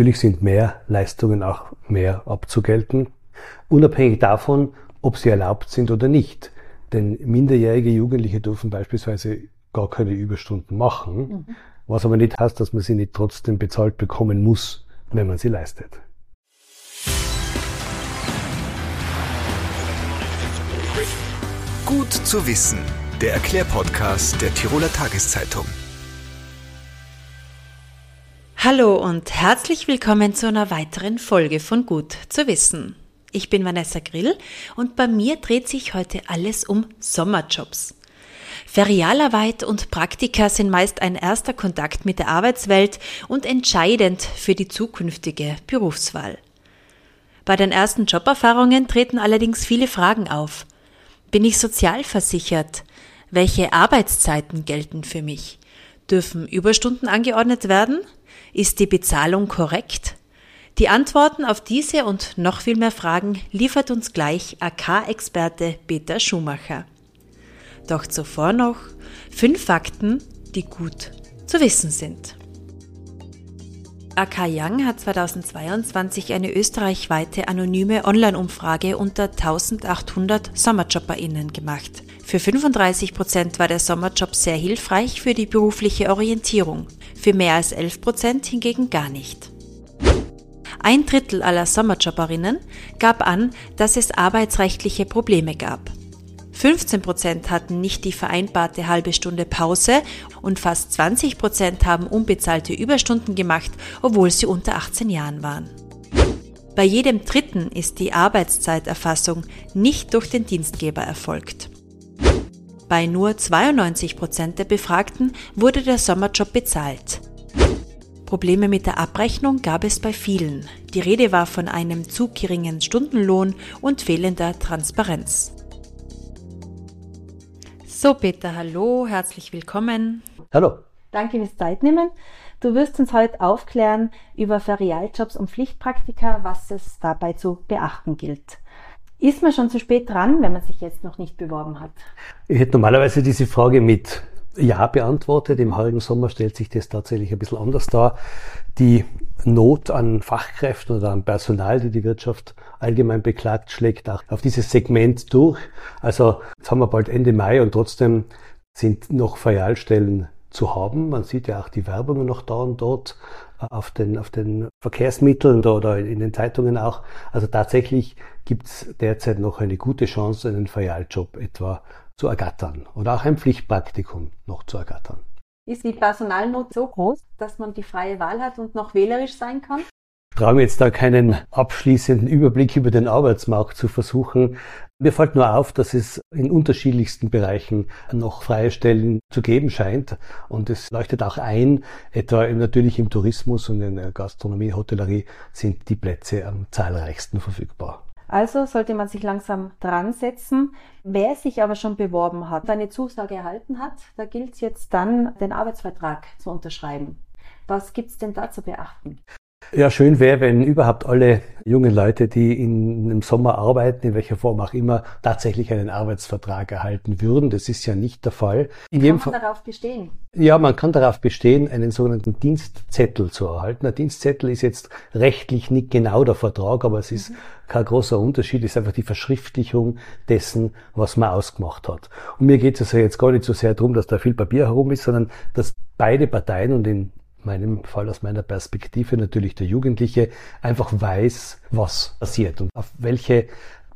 natürlich sind mehr Leistungen auch mehr abzugelten, unabhängig davon, ob sie erlaubt sind oder nicht. Denn minderjährige Jugendliche dürfen beispielsweise gar keine Überstunden machen, mhm. was aber nicht heißt, dass man sie nicht trotzdem bezahlt bekommen muss, wenn man sie leistet. Gut zu wissen, der Erklärpodcast der Tiroler Tageszeitung. Hallo und herzlich willkommen zu einer weiteren Folge von Gut zu wissen. Ich bin Vanessa Grill und bei mir dreht sich heute alles um Sommerjobs. Ferialarbeit und Praktika sind meist ein erster Kontakt mit der Arbeitswelt und entscheidend für die zukünftige Berufswahl. Bei den ersten Joberfahrungen treten allerdings viele Fragen auf. Bin ich sozialversichert? Welche Arbeitszeiten gelten für mich? Dürfen Überstunden angeordnet werden? Ist die Bezahlung korrekt? Die Antworten auf diese und noch viel mehr Fragen liefert uns gleich AK-Experte Peter Schumacher. Doch zuvor noch fünf Fakten, die gut zu wissen sind. AK Young hat 2022 eine österreichweite anonyme Online-Umfrage unter 1800 SommerjobberInnen gemacht. Für 35 Prozent war der Sommerjob sehr hilfreich für die berufliche Orientierung, für mehr als 11 Prozent hingegen gar nicht. Ein Drittel aller Sommerjobberinnen gab an, dass es arbeitsrechtliche Probleme gab. 15 Prozent hatten nicht die vereinbarte halbe Stunde Pause und fast 20 Prozent haben unbezahlte Überstunden gemacht, obwohl sie unter 18 Jahren waren. Bei jedem Dritten ist die Arbeitszeiterfassung nicht durch den Dienstgeber erfolgt. Bei nur 92 Prozent der Befragten wurde der Sommerjob bezahlt. Probleme mit der Abrechnung gab es bei vielen. Die Rede war von einem zu geringen Stundenlohn und fehlender Transparenz. So, Peter, hallo, herzlich willkommen. Hallo. Danke fürs Zeitnehmen. Du wirst uns heute aufklären über Ferialjobs und Pflichtpraktika, was es dabei zu beachten gilt. Ist man schon zu spät dran, wenn man sich jetzt noch nicht beworben hat? Ich hätte normalerweise diese Frage mit Ja beantwortet. Im heurigen Sommer stellt sich das tatsächlich ein bisschen anders dar. Die Not an Fachkräften oder an Personal, die die Wirtschaft allgemein beklagt, schlägt auch auf dieses Segment durch. Also jetzt haben wir bald Ende Mai und trotzdem sind noch Ferialstellen zu haben. Man sieht ja auch die Werbung noch da und dort auf den, auf den Verkehrsmitteln oder in den Zeitungen auch. Also tatsächlich gibt es derzeit noch eine gute Chance, einen Ferialjob etwa zu ergattern oder auch ein Pflichtpraktikum noch zu ergattern. Ist die Personalnot so groß, dass man die freie Wahl hat und noch wählerisch sein kann? Ich traue mir jetzt da keinen abschließenden Überblick über den Arbeitsmarkt zu versuchen. Mir fällt nur auf, dass es in unterschiedlichsten Bereichen noch freie Stellen zu geben scheint. Und es leuchtet auch ein, etwa natürlich im Tourismus und in der Gastronomie, Hotellerie sind die Plätze am zahlreichsten verfügbar. Also sollte man sich langsam dran setzen. Wer sich aber schon beworben hat, eine Zusage erhalten hat, da gilt es jetzt dann, den Arbeitsvertrag zu unterschreiben. Was gibt es denn da zu beachten? Ja, schön wäre, wenn überhaupt alle jungen Leute, die in, im Sommer arbeiten, in welcher Form auch immer, tatsächlich einen Arbeitsvertrag erhalten würden. Das ist ja nicht der Fall. In kann man Fall, darauf bestehen? Ja, man kann darauf bestehen, einen sogenannten Dienstzettel zu erhalten. Ein Dienstzettel ist jetzt rechtlich nicht genau der Vertrag, aber es ist mhm. kein großer Unterschied. Es ist einfach die Verschriftlichung dessen, was man ausgemacht hat. Und mir geht es also jetzt gar nicht so sehr darum, dass da viel Papier herum ist, sondern dass beide Parteien und in meinem Fall aus meiner Perspektive natürlich der Jugendliche einfach weiß, was passiert und auf welche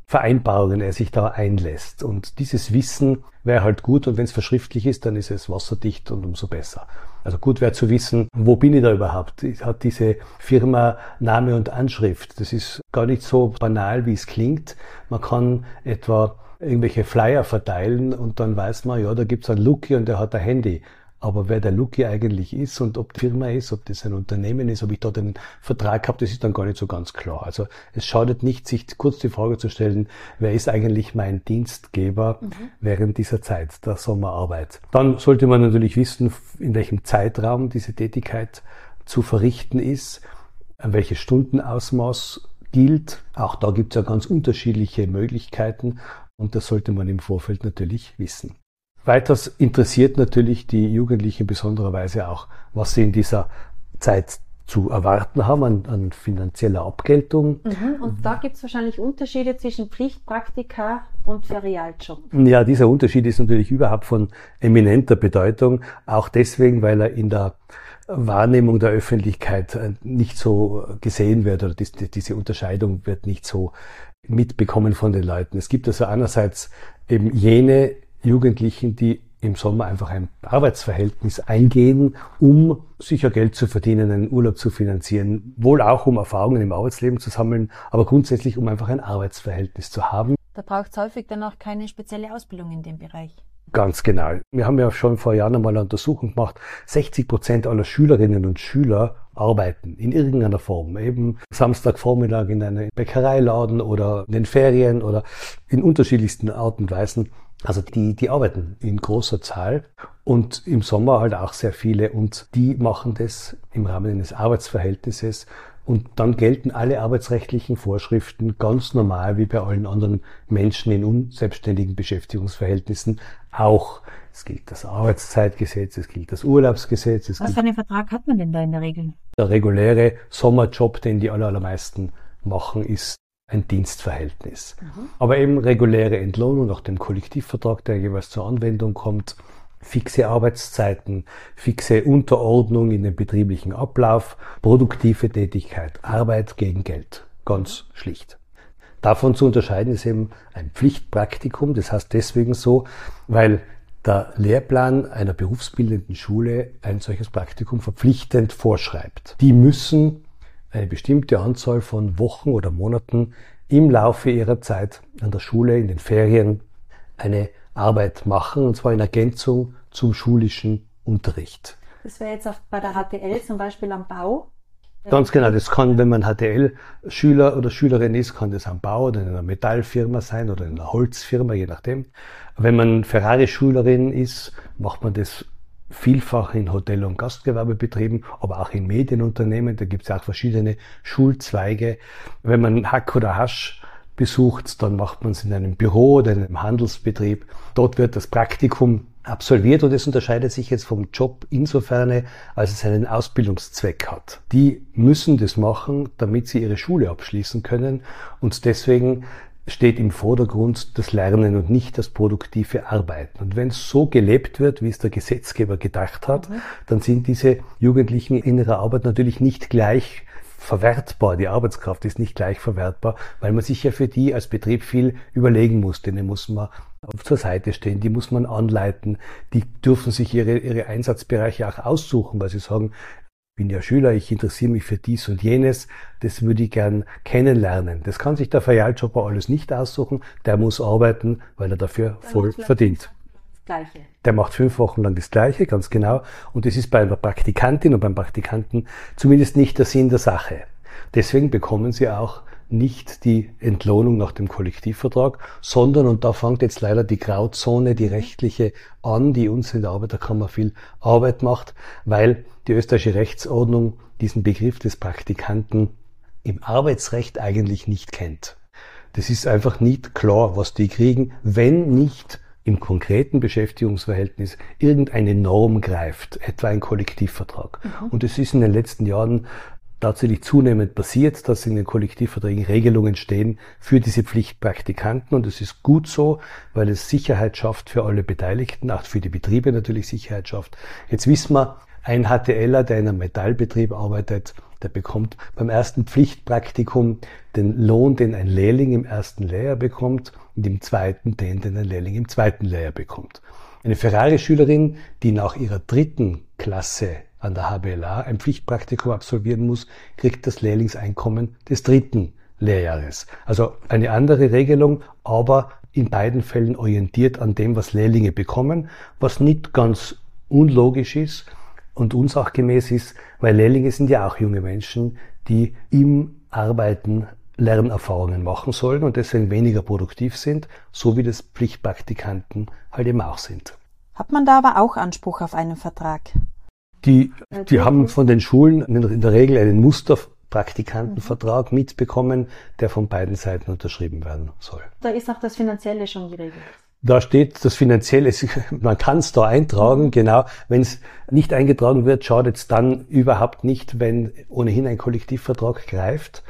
Vereinbarungen er sich da einlässt. Und dieses Wissen wäre halt gut und wenn es verschriftlich ist, dann ist es wasserdicht und umso besser. Also gut wäre zu wissen, wo bin ich da überhaupt? Hat diese Firma Name und Anschrift? Das ist gar nicht so banal, wie es klingt. Man kann etwa irgendwelche Flyer verteilen und dann weiß man, ja, da gibt's einen Lucky und der hat ein Handy. Aber wer der Lucky eigentlich ist und ob die Firma ist, ob das ein Unternehmen ist, ob ich dort einen Vertrag habe, das ist dann gar nicht so ganz klar. Also es schadet nicht, sich kurz die Frage zu stellen, wer ist eigentlich mein Dienstgeber mhm. während dieser Zeit der Sommerarbeit. Dann sollte man natürlich wissen, in welchem Zeitraum diese Tätigkeit zu verrichten ist, welches Stundenausmaß gilt. Auch da gibt es ja ganz unterschiedliche Möglichkeiten und das sollte man im Vorfeld natürlich wissen. Weiters interessiert natürlich die Jugendlichen in besonderer Weise auch, was sie in dieser Zeit zu erwarten haben an, an finanzieller Abgeltung. Mhm. Und da gibt es wahrscheinlich Unterschiede zwischen Pflichtpraktika und Ferialjob. Ja, dieser Unterschied ist natürlich überhaupt von eminenter Bedeutung, auch deswegen, weil er in der Wahrnehmung der Öffentlichkeit äh, nicht so gesehen wird oder diese Unterscheidung wird nicht so mitbekommen von den Leuten. Es gibt also einerseits eben jene Jugendlichen, die im Sommer einfach ein Arbeitsverhältnis eingehen, um sicher Geld zu verdienen, einen Urlaub zu finanzieren, wohl auch um Erfahrungen im Arbeitsleben zu sammeln, aber grundsätzlich um einfach ein Arbeitsverhältnis zu haben. Da braucht es häufig dann auch keine spezielle Ausbildung in dem Bereich. Ganz genau. Wir haben ja schon vor Jahren einmal eine Untersuchung gemacht. 60 Prozent aller Schülerinnen und Schüler arbeiten in irgendeiner Form. Eben Samstagvormittag in einem Bäckereiladen oder in den Ferien oder in unterschiedlichsten Arten und Weisen. Also die, die arbeiten in großer Zahl und im Sommer halt auch sehr viele und die machen das im Rahmen eines Arbeitsverhältnisses und dann gelten alle arbeitsrechtlichen Vorschriften ganz normal wie bei allen anderen Menschen in unselbstständigen Beschäftigungsverhältnissen auch. Es gilt das Arbeitszeitgesetz, es gilt das Urlaubsgesetz. Was für einen Vertrag hat man denn da in der Regel? Der reguläre Sommerjob, den die allermeisten machen, ist ein Dienstverhältnis. Mhm. Aber eben reguläre Entlohnung nach dem Kollektivvertrag, der jeweils zur Anwendung kommt, fixe Arbeitszeiten, fixe Unterordnung in den betrieblichen Ablauf, produktive Tätigkeit, Arbeit gegen Geld. Ganz schlicht. Davon zu unterscheiden ist eben ein Pflichtpraktikum. Das heißt deswegen so, weil der Lehrplan einer berufsbildenden Schule ein solches Praktikum verpflichtend vorschreibt. Die müssen eine bestimmte Anzahl von Wochen oder Monaten im Laufe ihrer Zeit an der Schule, in den Ferien, eine Arbeit machen, und zwar in Ergänzung zum schulischen Unterricht. Das wäre jetzt auch bei der HTL zum Beispiel am Bau. Ganz genau, das kann, wenn man HTL-Schüler oder Schülerin ist, kann das am Bau oder in einer Metallfirma sein oder in einer Holzfirma, je nachdem. Wenn man Ferrari-Schülerin ist, macht man das vielfach in Hotel- und Gastgewerbebetrieben, aber auch in Medienunternehmen. Da gibt es auch verschiedene Schulzweige. Wenn man Hack oder Hasch besucht, dann macht man es in einem Büro oder in einem Handelsbetrieb. Dort wird das Praktikum absolviert und es unterscheidet sich jetzt vom Job insofern, als es einen Ausbildungszweck hat. Die müssen das machen, damit sie ihre Schule abschließen können und deswegen steht im Vordergrund das Lernen und nicht das produktive Arbeiten. Und wenn es so gelebt wird, wie es der Gesetzgeber gedacht hat, mhm. dann sind diese Jugendlichen in ihrer Arbeit natürlich nicht gleich verwertbar. Die Arbeitskraft ist nicht gleich verwertbar, weil man sich ja für die als Betrieb viel überlegen muss. Denen muss man zur Seite stehen, die muss man anleiten, die dürfen sich ihre, ihre Einsatzbereiche auch aussuchen, weil sie sagen, bin ja Schüler, ich interessiere mich für dies und jenes, das würde ich gern kennenlernen. Das kann sich der Ferialjobber alles nicht aussuchen, der muss arbeiten, weil er dafür voll verdient. Gleiche. Der macht fünf Wochen lang das Gleiche, ganz genau. Und das ist bei einer Praktikantin und beim Praktikanten zumindest nicht der Sinn der Sache. Deswegen bekommen sie auch nicht die Entlohnung nach dem Kollektivvertrag, sondern, und da fängt jetzt leider die Grauzone, die rechtliche an, die uns in der Arbeiterkammer viel Arbeit macht, weil die österreichische Rechtsordnung diesen Begriff des Praktikanten im Arbeitsrecht eigentlich nicht kennt. Das ist einfach nicht klar, was die kriegen, wenn nicht im konkreten Beschäftigungsverhältnis irgendeine Norm greift, etwa ein Kollektivvertrag. Mhm. Und es ist in den letzten Jahren tatsächlich zunehmend passiert, dass in den Kollektivverträgen Regelungen stehen für diese Pflichtpraktikanten. Und es ist gut so, weil es Sicherheit schafft für alle Beteiligten, auch für die Betriebe natürlich Sicherheit schafft. Jetzt wissen wir, ein HTLer, der in einem Metallbetrieb arbeitet, der bekommt beim ersten Pflichtpraktikum den Lohn, den ein Lehrling im ersten Lehrjahr bekommt und im zweiten den, den ein Lehrling im zweiten Lehrjahr bekommt. Eine Ferrari-Schülerin, die nach ihrer dritten Klasse an der HBLA ein Pflichtpraktikum absolvieren muss, kriegt das Lehrlingseinkommen des dritten Lehrjahres. Also eine andere Regelung, aber in beiden Fällen orientiert an dem, was Lehrlinge bekommen, was nicht ganz unlogisch ist, und unsachgemäß ist, weil Lehrlinge sind ja auch junge Menschen, die im Arbeiten Lernerfahrungen machen sollen und deswegen weniger produktiv sind, so wie das Pflichtpraktikanten halt eben auch sind. Hat man da aber auch Anspruch auf einen Vertrag? Die, die haben von den Schulen in der Regel einen Musterpraktikantenvertrag mitbekommen, der von beiden Seiten unterschrieben werden soll. Da ist auch das Finanzielle schon geregelt. Da steht das Finanzielle, man kann es da eintragen, genau. Wenn es nicht eingetragen wird, schadet es dann überhaupt nicht, wenn ohnehin ein Kollektivvertrag greift,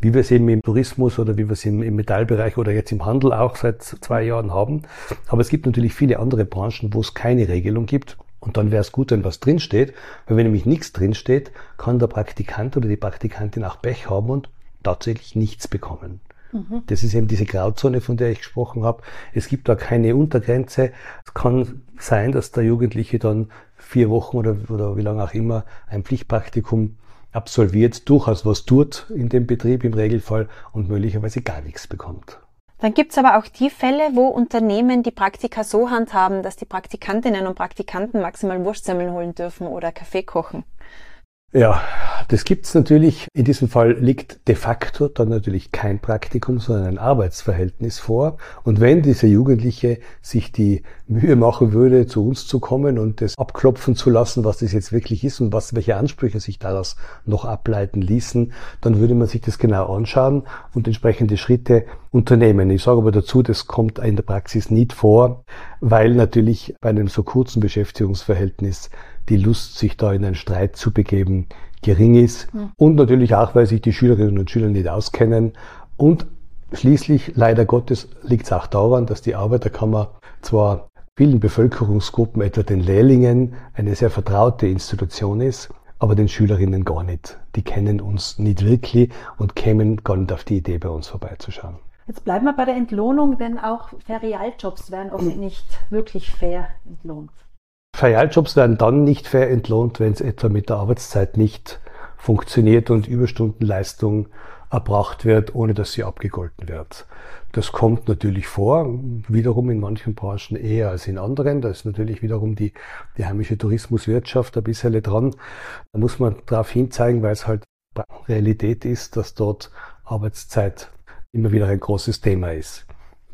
wie wir es eben im Tourismus oder wie wir es im, im Metallbereich oder jetzt im Handel auch seit zwei Jahren haben. Aber es gibt natürlich viele andere Branchen, wo es keine Regelung gibt. Und dann wäre es gut, wenn was drinsteht. Weil wenn nämlich nichts drinsteht, kann der Praktikant oder die Praktikantin auch Pech haben und tatsächlich nichts bekommen. Mhm. Das ist eben diese Grauzone, von der ich gesprochen habe. Es gibt da keine Untergrenze. Es kann sein, dass der Jugendliche dann vier Wochen oder, oder wie lange auch immer ein Pflichtpraktikum absolviert, durchaus was tut in dem Betrieb im Regelfall und möglicherweise gar nichts bekommt. Dann gibt's aber auch die Fälle, wo Unternehmen die Praktika so handhaben, dass die Praktikantinnen und Praktikanten maximal Wurstsemmeln holen dürfen oder Kaffee kochen. Ja, das gibt's natürlich. In diesem Fall liegt de facto dann natürlich kein Praktikum, sondern ein Arbeitsverhältnis vor. Und wenn dieser Jugendliche sich die Mühe machen würde, zu uns zu kommen und das abklopfen zu lassen, was das jetzt wirklich ist und was, welche Ansprüche sich daraus noch ableiten ließen, dann würde man sich das genau anschauen und entsprechende Schritte unternehmen. Ich sage aber dazu, das kommt in der Praxis nicht vor, weil natürlich bei einem so kurzen Beschäftigungsverhältnis die Lust, sich da in einen Streit zu begeben, gering ist. Mhm. Und natürlich auch, weil sich die Schülerinnen und Schüler nicht auskennen. Und schließlich, leider Gottes, liegt es auch daran, dass die Arbeiterkammer zwar vielen Bevölkerungsgruppen, etwa den Lehrlingen, eine sehr vertraute Institution ist, aber den Schülerinnen gar nicht. Die kennen uns nicht wirklich und kämen gar nicht auf die Idee, bei uns vorbeizuschauen. Jetzt bleiben wir bei der Entlohnung, denn auch Ferialjobs werden oft nicht wirklich fair entlohnt. Ferialjobs werden dann nicht fair entlohnt, wenn es etwa mit der Arbeitszeit nicht funktioniert und Überstundenleistung erbracht wird, ohne dass sie abgegolten wird. Das kommt natürlich vor, wiederum in manchen Branchen eher als in anderen. Da ist natürlich wiederum die, die heimische Tourismuswirtschaft ein bisschen dran. Da muss man darauf hinzeigen, weil es halt Realität ist, dass dort Arbeitszeit immer wieder ein großes Thema ist.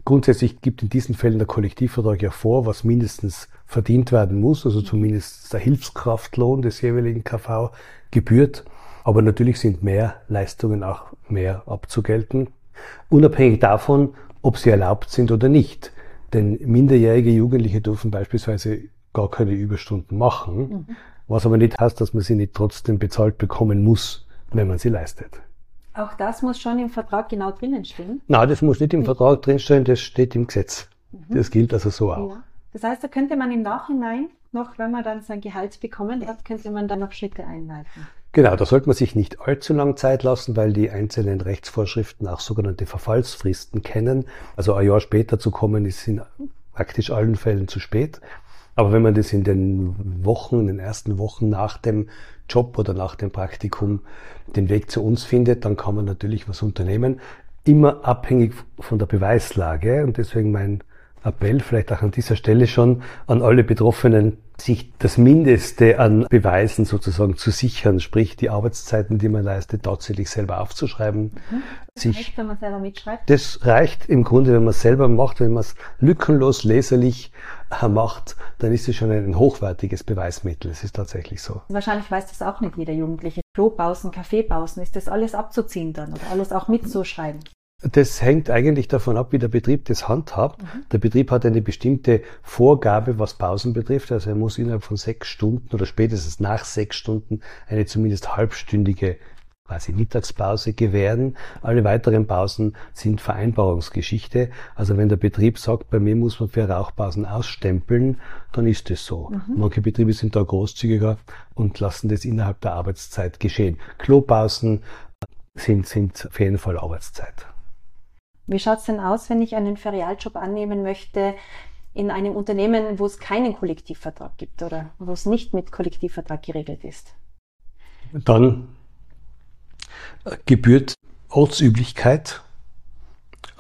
Grundsätzlich gibt in diesen Fällen der Kollektivvertrag ja vor, was mindestens verdient werden muss, also zumindest der Hilfskraftlohn des jeweiligen KV gebührt. Aber natürlich sind mehr Leistungen auch mehr abzugelten, unabhängig davon, ob sie erlaubt sind oder nicht. Denn minderjährige Jugendliche dürfen beispielsweise gar keine Überstunden machen, mhm. was aber nicht heißt, dass man sie nicht trotzdem bezahlt bekommen muss, wenn man sie leistet. Auch das muss schon im Vertrag genau drinnen stehen? Nein, das muss nicht im Vertrag drinstehen, das steht im Gesetz. Mhm. Das gilt also so auch. Ja. Das heißt, da könnte man im Nachhinein noch, wenn man dann sein Gehalt bekommen hat, könnte man dann noch Schritte einleiten. Genau, da sollte man sich nicht allzu lang Zeit lassen, weil die einzelnen Rechtsvorschriften auch sogenannte Verfallsfristen kennen. Also ein Jahr später zu kommen, ist in praktisch allen Fällen zu spät. Aber wenn man das in den Wochen, in den ersten Wochen nach dem Job oder nach dem Praktikum den Weg zu uns findet, dann kann man natürlich was unternehmen. Immer abhängig von der Beweislage. Und deswegen mein Appell vielleicht auch an dieser Stelle schon an alle Betroffenen, sich das Mindeste an Beweisen sozusagen zu sichern, sprich die Arbeitszeiten, die man leistet, tatsächlich selber aufzuschreiben. Mhm. Das sich, reicht, wenn man selber mitschreibt? Das reicht im Grunde, wenn man es selber macht, wenn man es lückenlos leserlich äh, macht, dann ist es schon ein hochwertiges Beweismittel. Es ist tatsächlich so. Wahrscheinlich weiß das auch nicht jeder Jugendliche. Klopausen, Kaffeepausen, ist das alles abzuziehen dann oder alles auch mitzuschreiben? Das hängt eigentlich davon ab, wie der Betrieb das handhabt. Mhm. Der Betrieb hat eine bestimmte Vorgabe, was Pausen betrifft. Also er muss innerhalb von sechs Stunden oder spätestens nach sechs Stunden eine zumindest halbstündige quasi Mittagspause gewähren. Alle weiteren Pausen sind Vereinbarungsgeschichte. Also wenn der Betrieb sagt, bei mir muss man für Rauchpausen ausstempeln, dann ist es so. Mhm. Manche Betriebe sind da großzügiger und lassen das innerhalb der Arbeitszeit geschehen. Klopausen sind, sind auf jeden Fall Arbeitszeit. Wie schaut es denn aus, wenn ich einen Ferialjob annehmen möchte in einem Unternehmen, wo es keinen Kollektivvertrag gibt oder wo es nicht mit Kollektivvertrag geregelt ist? Dann gebührt Ortsüblichkeit äh,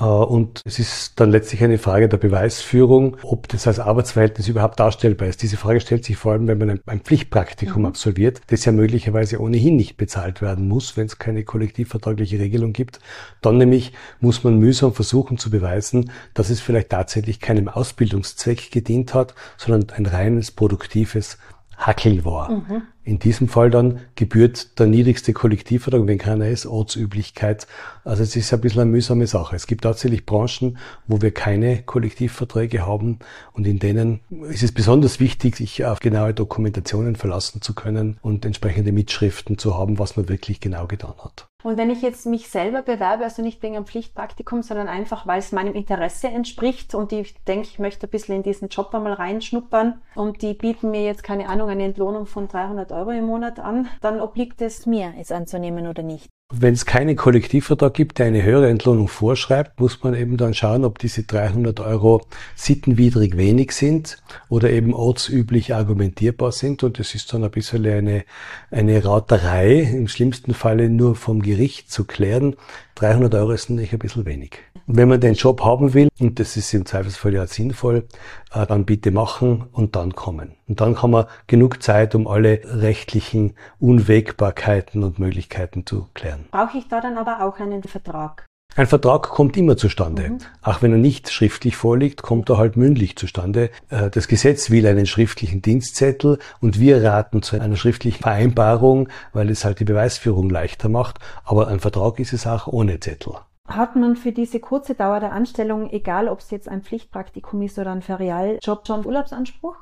und es ist dann letztlich eine Frage der Beweisführung, ob das als Arbeitsverhältnis überhaupt darstellbar ist. Diese Frage stellt sich vor allem, wenn man ein Pflichtpraktikum mhm. absolviert, das ja möglicherweise ohnehin nicht bezahlt werden muss, wenn es keine kollektivvertragliche Regelung gibt. Dann nämlich muss man mühsam versuchen zu beweisen, dass es vielleicht tatsächlich keinem Ausbildungszweck gedient hat, sondern ein reines produktives Hackel war. Mhm. In diesem Fall dann gebührt der niedrigste Kollektivvertrag, wenn keiner ist, Ortsüblichkeit. Also es ist ein bisschen eine mühsame Sache. Es gibt tatsächlich Branchen, wo wir keine Kollektivverträge haben und in denen ist es besonders wichtig, sich auf genaue Dokumentationen verlassen zu können und entsprechende Mitschriften zu haben, was man wirklich genau getan hat. Und wenn ich jetzt mich selber bewerbe, also nicht wegen einem Pflichtpraktikum, sondern einfach, weil es meinem Interesse entspricht und ich denke, ich möchte ein bisschen in diesen Job einmal reinschnuppern und die bieten mir jetzt, keine Ahnung, eine Entlohnung von 300 Euro im Monat an, dann obliegt es mir, es anzunehmen oder nicht. Wenn es keinen Kollektivvertrag gibt, der eine höhere Entlohnung vorschreibt, muss man eben dann schauen, ob diese 300 Euro sittenwidrig wenig sind oder eben ortsüblich argumentierbar sind. Und es ist dann ein bisschen eine, eine Raterei, im schlimmsten Falle nur vom Gericht zu klären. 300 Euro ist nicht ein bisschen wenig. Wenn man den Job haben will, und das ist im Zweifelsfall ja sinnvoll, äh, dann bitte machen und dann kommen. Und dann kann man genug Zeit, um alle rechtlichen Unwägbarkeiten und Möglichkeiten zu klären. Brauche ich da dann aber auch einen Vertrag? Ein Vertrag kommt immer zustande. Mhm. Auch wenn er nicht schriftlich vorliegt, kommt er halt mündlich zustande. Äh, das Gesetz will einen schriftlichen Dienstzettel und wir raten zu einer schriftlichen Vereinbarung, weil es halt die Beweisführung leichter macht. Aber ein Vertrag ist es auch ohne Zettel. Hat man für diese kurze Dauer der Anstellung, egal ob es jetzt ein Pflichtpraktikum ist oder ein Ferialjob, schon Urlaubsanspruch?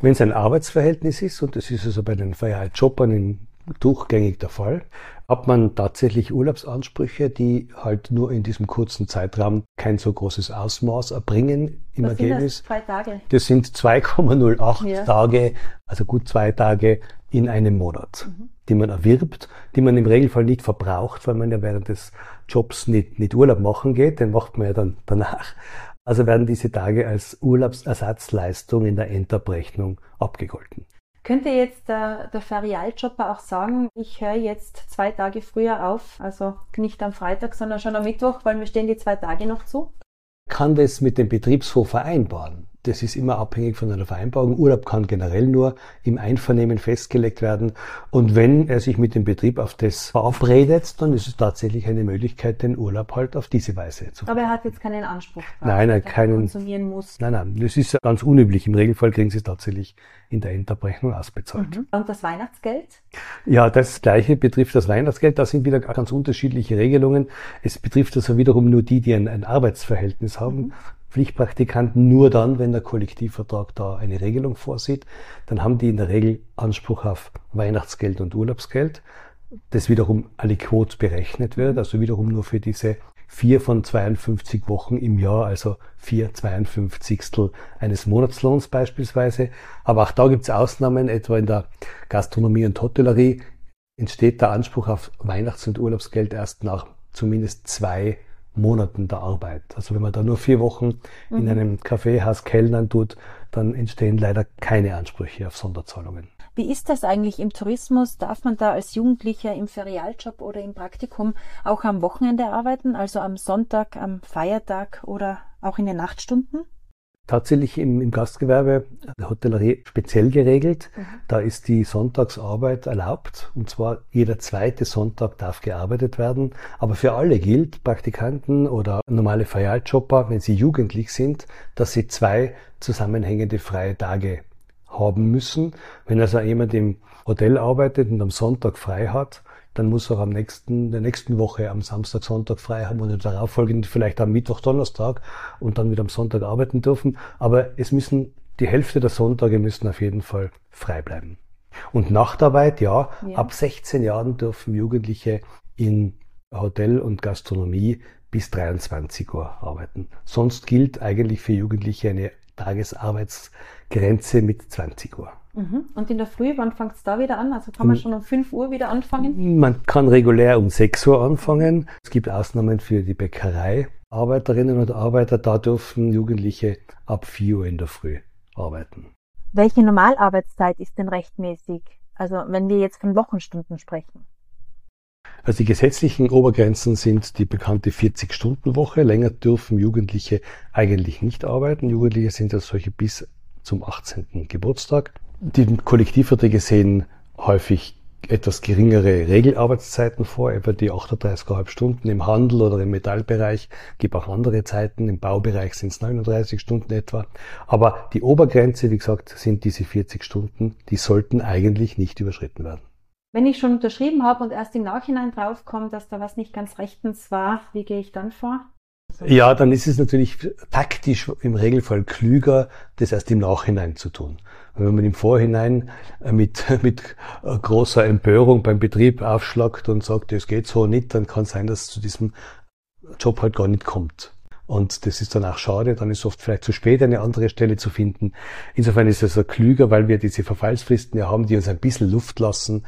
Wenn es ein Arbeitsverhältnis ist, und das ist also bei den Ferialjobbern durchgängig der Fall, hat man tatsächlich Urlaubsansprüche, die halt nur in diesem kurzen Zeitraum kein so großes Ausmaß erbringen im Was Ergebnis. Sind das, zwei Tage? das sind 2,08 ja. Tage, also gut zwei Tage in einem Monat, mhm. die man erwirbt, die man im Regelfall nicht verbraucht, weil man ja während des Jobs nicht, nicht Urlaub machen geht, den macht man ja dann danach. Also werden diese Tage als Urlaubsersatzleistung in der Endabrechnung abgegolten. Könnte jetzt der, der Ferialjobber auch sagen, ich höre jetzt zwei Tage früher auf, also nicht am Freitag, sondern schon am Mittwoch, weil mir stehen die zwei Tage noch zu? Kann das mit dem Betriebshof vereinbaren? Das ist immer abhängig von einer Vereinbarung. Urlaub kann generell nur im Einvernehmen festgelegt werden. Und wenn er sich mit dem Betrieb auf das verabredet, dann ist es tatsächlich eine Möglichkeit, den Urlaub halt auf diese Weise zu Aber er hat jetzt keinen Anspruch. Drauf, nein, er keinen. konsumieren muss. Nein, nein, das ist ganz unüblich. Im Regelfall kriegen sie es tatsächlich in der Endabrechnung ausbezahlt. Mhm. Und das Weihnachtsgeld? Ja, das Gleiche betrifft das Weihnachtsgeld. Da sind wieder ganz unterschiedliche Regelungen. Es betrifft also wiederum nur die, die ein, ein Arbeitsverhältnis haben. Mhm. Pflichtpraktikanten nur dann, wenn der Kollektivvertrag da eine Regelung vorsieht. Dann haben die in der Regel Anspruch auf Weihnachtsgeld und Urlaubsgeld, das wiederum aliquot berechnet wird, also wiederum nur für diese vier von 52 Wochen im Jahr, also vier 52 eines Monatslohns beispielsweise. Aber auch da gibt es Ausnahmen, etwa in der Gastronomie und Hotellerie entsteht der Anspruch auf Weihnachts- und Urlaubsgeld erst nach zumindest zwei Monaten der Arbeit. Also wenn man da nur vier Wochen mhm. in einem Kaffeehaus kellnern tut, dann entstehen leider keine Ansprüche auf Sonderzahlungen. Wie ist das eigentlich im Tourismus? Darf man da als Jugendlicher im Ferialjob oder im Praktikum auch am Wochenende arbeiten, also am Sonntag, am Feiertag oder auch in den Nachtstunden? Tatsächlich im, im Gastgewerbe der Hotellerie speziell geregelt. Mhm. Da ist die Sonntagsarbeit erlaubt und zwar jeder zweite Sonntag darf gearbeitet werden. Aber für alle gilt, Praktikanten oder normale Ferialjobber, wenn sie jugendlich sind, dass sie zwei zusammenhängende freie Tage haben müssen. Wenn also jemand im Hotel arbeitet und am Sonntag frei hat, dann muss er am nächsten, der nächsten Woche am Samstag, Sonntag frei haben und darauf folgend vielleicht am Mittwoch, Donnerstag und dann wieder am Sonntag arbeiten dürfen. Aber es müssen, die Hälfte der Sonntage müssen auf jeden Fall frei bleiben. Und Nachtarbeit, ja, ja. ab 16 Jahren dürfen Jugendliche in Hotel und Gastronomie bis 23 Uhr arbeiten. Sonst gilt eigentlich für Jugendliche eine Tagesarbeitsgrenze mit 20 Uhr. Mhm. Und in der Früh, wann fängt es da wieder an? Also kann man schon um 5 Uhr wieder anfangen? Man kann regulär um 6 Uhr anfangen. Es gibt Ausnahmen für die Bäckerei. Arbeiterinnen und Arbeiter, da dürfen Jugendliche ab 4 Uhr in der Früh arbeiten. Welche Normalarbeitszeit ist denn rechtmäßig? Also wenn wir jetzt von Wochenstunden sprechen. Also die gesetzlichen Obergrenzen sind die bekannte 40-Stunden-Woche. Länger dürfen Jugendliche eigentlich nicht arbeiten. Jugendliche sind ja solche bis zum 18. Geburtstag. Die Kollektivverträge sehen häufig etwas geringere Regelarbeitszeiten vor, etwa die 38,5 Stunden im Handel oder im Metallbereich. Gibt auch andere Zeiten. Im Baubereich sind es 39 Stunden etwa. Aber die Obergrenze, wie gesagt, sind diese 40 Stunden. Die sollten eigentlich nicht überschritten werden. Wenn ich schon unterschrieben habe und erst im Nachhinein draufkomme, dass da was nicht ganz rechtens war, wie gehe ich dann vor? Ja, dann ist es natürlich taktisch im Regelfall klüger, das erst im Nachhinein zu tun. Wenn man im Vorhinein äh, mit, mit äh, großer Empörung beim Betrieb aufschlagt und sagt, es geht so nicht, dann kann es sein, dass es zu diesem Job halt gar nicht kommt. Und das ist dann auch schade, dann ist oft vielleicht zu spät, eine andere Stelle zu finden. Insofern ist es also klüger, weil wir diese Verfallsfristen ja haben, die uns ein bisschen Luft lassen,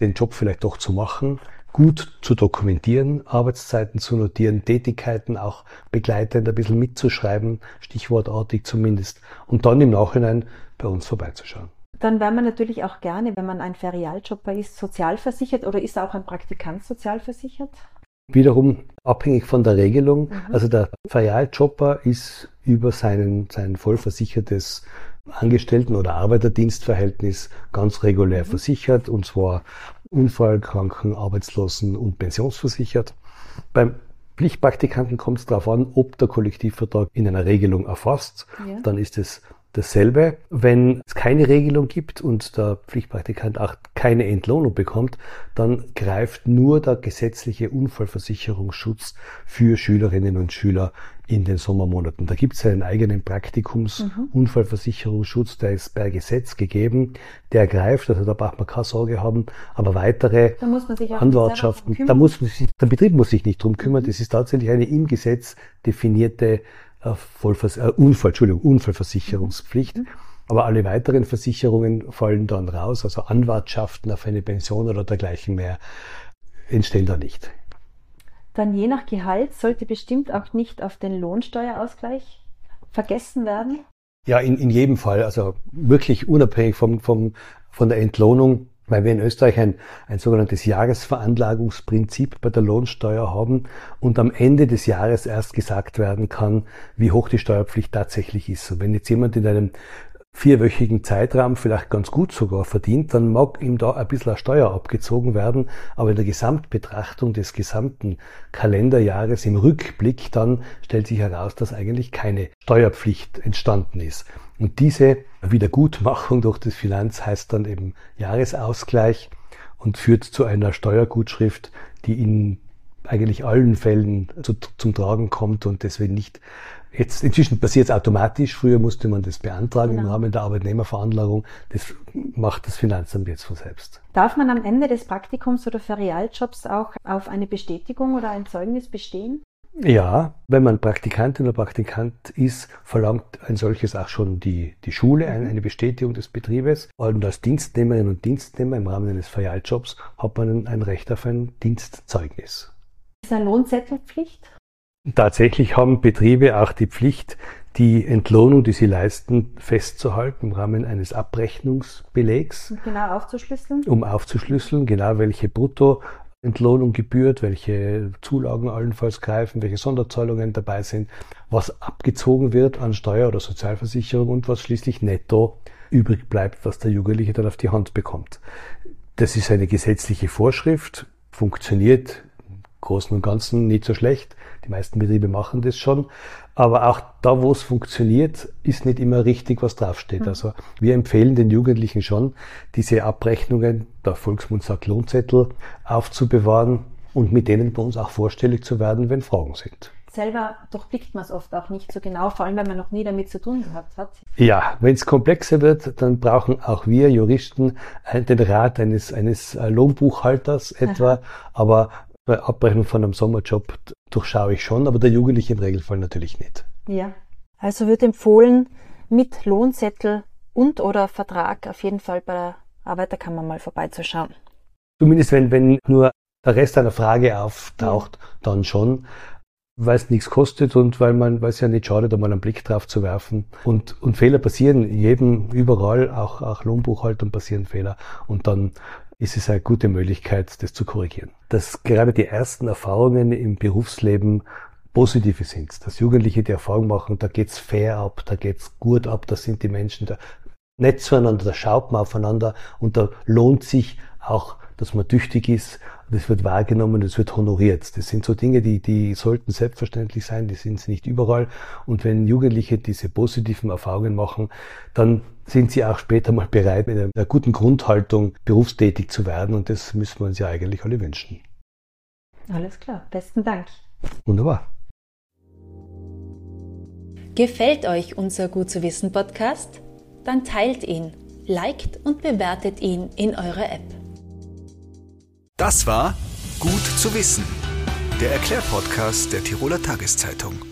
den Job vielleicht doch zu machen gut zu dokumentieren, Arbeitszeiten zu notieren, Tätigkeiten auch begleitend ein bisschen mitzuschreiben, stichwortartig zumindest, und dann im Nachhinein bei uns vorbeizuschauen. Dann wäre man natürlich auch gerne, wenn man ein Ferialjobber ist, sozialversichert oder ist auch ein Praktikant sozialversichert? Wiederum abhängig von der Regelung. Mhm. Also der Ferialjobber ist über seinen, sein vollversichertes Angestellten- oder Arbeiterdienstverhältnis ganz regulär mhm. versichert und zwar Unfall, Kranken, Arbeitslosen und pensionsversichert. Beim Pflichtpraktikanten kommt es darauf an, ob der Kollektivvertrag in einer Regelung erfasst. Ja. Dann ist es dasselbe. Wenn es keine Regelung gibt und der Pflichtpraktikant auch keine Entlohnung bekommt, dann greift nur der gesetzliche Unfallversicherungsschutz für Schülerinnen und Schüler in den Sommermonaten. Da gibt es einen eigenen Praktikums-Unfallversicherungsschutz, der ist per Gesetz gegeben, der greift, also da braucht man keine Sorge haben, aber weitere Anwartschaften, da muss man sich, der Betrieb muss sich nicht drum kümmern, mhm. das ist tatsächlich eine im Gesetz definierte äh, Vollvers äh, Unfall, Entschuldigung, Unfallversicherungspflicht. Mhm. Aber alle weiteren Versicherungen fallen dann raus, also Anwartschaften auf eine Pension oder dergleichen mehr entstehen da nicht. Dann je nach Gehalt sollte bestimmt auch nicht auf den Lohnsteuerausgleich vergessen werden? Ja, in, in jedem Fall. Also wirklich unabhängig vom, vom, von der Entlohnung weil wir in Österreich ein, ein sogenanntes Jahresveranlagungsprinzip bei der Lohnsteuer haben und am Ende des Jahres erst gesagt werden kann, wie hoch die Steuerpflicht tatsächlich ist. Und wenn jetzt jemand in einem vierwöchigen Zeitraum vielleicht ganz gut sogar verdient, dann mag ihm da ein bisschen Steuer abgezogen werden, aber in der Gesamtbetrachtung des gesamten Kalenderjahres im Rückblick dann stellt sich heraus, dass eigentlich keine Steuerpflicht entstanden ist. Und diese Wiedergutmachung durch das Finanz heißt dann eben Jahresausgleich und führt zu einer Steuergutschrift, die in eigentlich allen Fällen zu, zum Tragen kommt und deswegen nicht Jetzt inzwischen passiert es automatisch. Früher musste man das beantragen genau. im Rahmen der Arbeitnehmerveranlagung. Das macht das Finanzamt jetzt von selbst. Darf man am Ende des Praktikums oder Ferialjobs auch auf eine Bestätigung oder ein Zeugnis bestehen? Ja, wenn man Praktikantin oder Praktikant ist, verlangt ein solches auch schon die, die Schule, mhm. eine Bestätigung des Betriebes. Und als Dienstnehmerin und Dienstnehmer im Rahmen eines Ferialjobs hat man ein Recht auf ein Dienstzeugnis. Ist eine Lohnzettelpflicht? Tatsächlich haben Betriebe auch die Pflicht, die Entlohnung, die sie leisten, festzuhalten im Rahmen eines Abrechnungsbelegs. Und genau aufzuschlüsseln? Um aufzuschlüsseln, genau welche Bruttoentlohnung gebührt, welche Zulagen allenfalls greifen, welche Sonderzahlungen dabei sind, was abgezogen wird an Steuer- oder Sozialversicherung und was schließlich netto übrig bleibt, was der Jugendliche dann auf die Hand bekommt. Das ist eine gesetzliche Vorschrift, funktioniert Großen und Ganzen nicht so schlecht. Die meisten Betriebe machen das schon. Aber auch da, wo es funktioniert, ist nicht immer richtig, was draufsteht. Mhm. Also wir empfehlen den Jugendlichen schon, diese Abrechnungen, der Volksmund sagt Lohnzettel, aufzubewahren und mit denen bei uns auch vorstellig zu werden, wenn Fragen sind selber durchblickt man es oft auch nicht so genau, vor allem wenn man noch nie damit zu tun gehabt hat. Ja, wenn es komplexer wird, dann brauchen auch wir Juristen den Rat eines, eines Lohnbuchhalters etwa, Aha. aber bei Abrechnung von einem Sommerjob durchschaue ich schon, aber der Jugendliche im Regelfall natürlich nicht. Ja, also wird empfohlen, mit Lohnzettel und oder Vertrag auf jeden Fall bei der Arbeiterkammer mal vorbeizuschauen. Zumindest wenn, wenn nur der Rest einer Frage auftaucht, ja. dann schon, weil es nichts kostet und weil man, weil es ja nicht schadet, einmal einen Blick drauf zu werfen. Und, und Fehler passieren jedem, überall, auch, auch Lohnbuchhaltung passieren Fehler. Und dann ist es eine gute Möglichkeit, das zu korrigieren. Dass gerade die ersten Erfahrungen im Berufsleben positive sind. Dass Jugendliche die Erfahrung machen, da geht's fair ab, da geht's gut ab, da sind die Menschen da nett zueinander, da schaut man aufeinander und da lohnt sich auch dass man tüchtig ist, das wird wahrgenommen, das wird honoriert. Das sind so Dinge, die, die sollten selbstverständlich sein, die sind nicht überall. Und wenn Jugendliche diese positiven Erfahrungen machen, dann sind sie auch später mal bereit, mit einer guten Grundhaltung berufstätig zu werden. Und das müssen wir uns ja eigentlich alle wünschen. Alles klar, besten Dank. Wunderbar. Gefällt euch unser Gut zu wissen Podcast? Dann teilt ihn, liked und bewertet ihn in eurer App. Das war Gut zu wissen, der Erklärpodcast der Tiroler Tageszeitung.